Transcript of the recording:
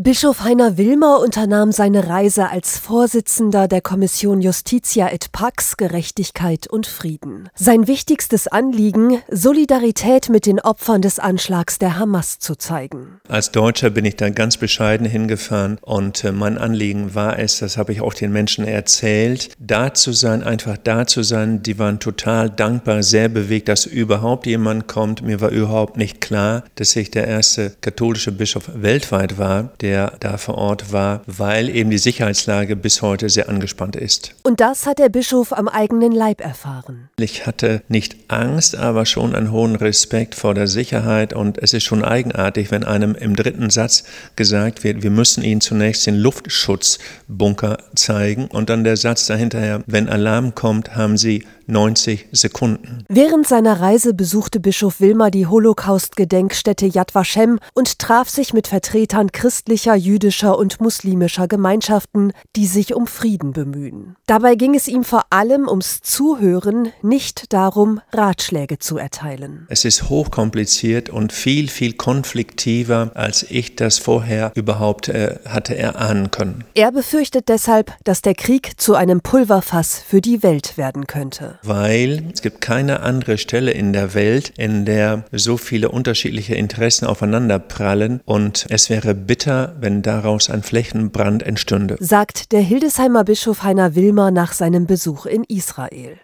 Bischof Heiner Wilmer unternahm seine Reise als Vorsitzender der Kommission Justitia et Pax Gerechtigkeit und Frieden. Sein wichtigstes Anliegen, Solidarität mit den Opfern des Anschlags der Hamas zu zeigen. Als Deutscher bin ich da ganz bescheiden hingefahren und äh, mein Anliegen war es, das habe ich auch den Menschen erzählt, da zu sein, einfach da zu sein. Die waren total dankbar, sehr bewegt, dass überhaupt jemand kommt. Mir war überhaupt nicht klar, dass ich der erste katholische Bischof weltweit war, der der da vor Ort war, weil eben die Sicherheitslage bis heute sehr angespannt ist. Und das hat der Bischof am eigenen Leib erfahren. Ich hatte nicht Angst, aber schon einen hohen Respekt vor der Sicherheit und es ist schon eigenartig, wenn einem im dritten Satz gesagt wird, wir müssen Ihnen zunächst den Luftschutzbunker zeigen und dann der Satz dahinterher, wenn Alarm kommt, haben Sie 90 Sekunden. Während seiner Reise besuchte Bischof Wilmer die Holocaust-Gedenkstätte Yad Vashem und traf sich mit Vertretern christlicher, jüdischer und muslimischer Gemeinschaften, die sich um Frieden bemühen. Dabei ging es ihm vor allem ums Zuhören, nicht darum, Ratschläge zu erteilen. Es ist hochkompliziert und viel, viel konfliktiver, als ich das vorher überhaupt äh, hatte erahnen können. Er befürchtet deshalb, dass der Krieg zu einem Pulverfass für die Welt werden könnte weil es gibt keine andere Stelle in der Welt, in der so viele unterschiedliche Interessen aufeinanderprallen und es wäre bitter, wenn daraus ein Flächenbrand entstünde. Sagt der Hildesheimer Bischof Heiner Wilmer nach seinem Besuch in Israel.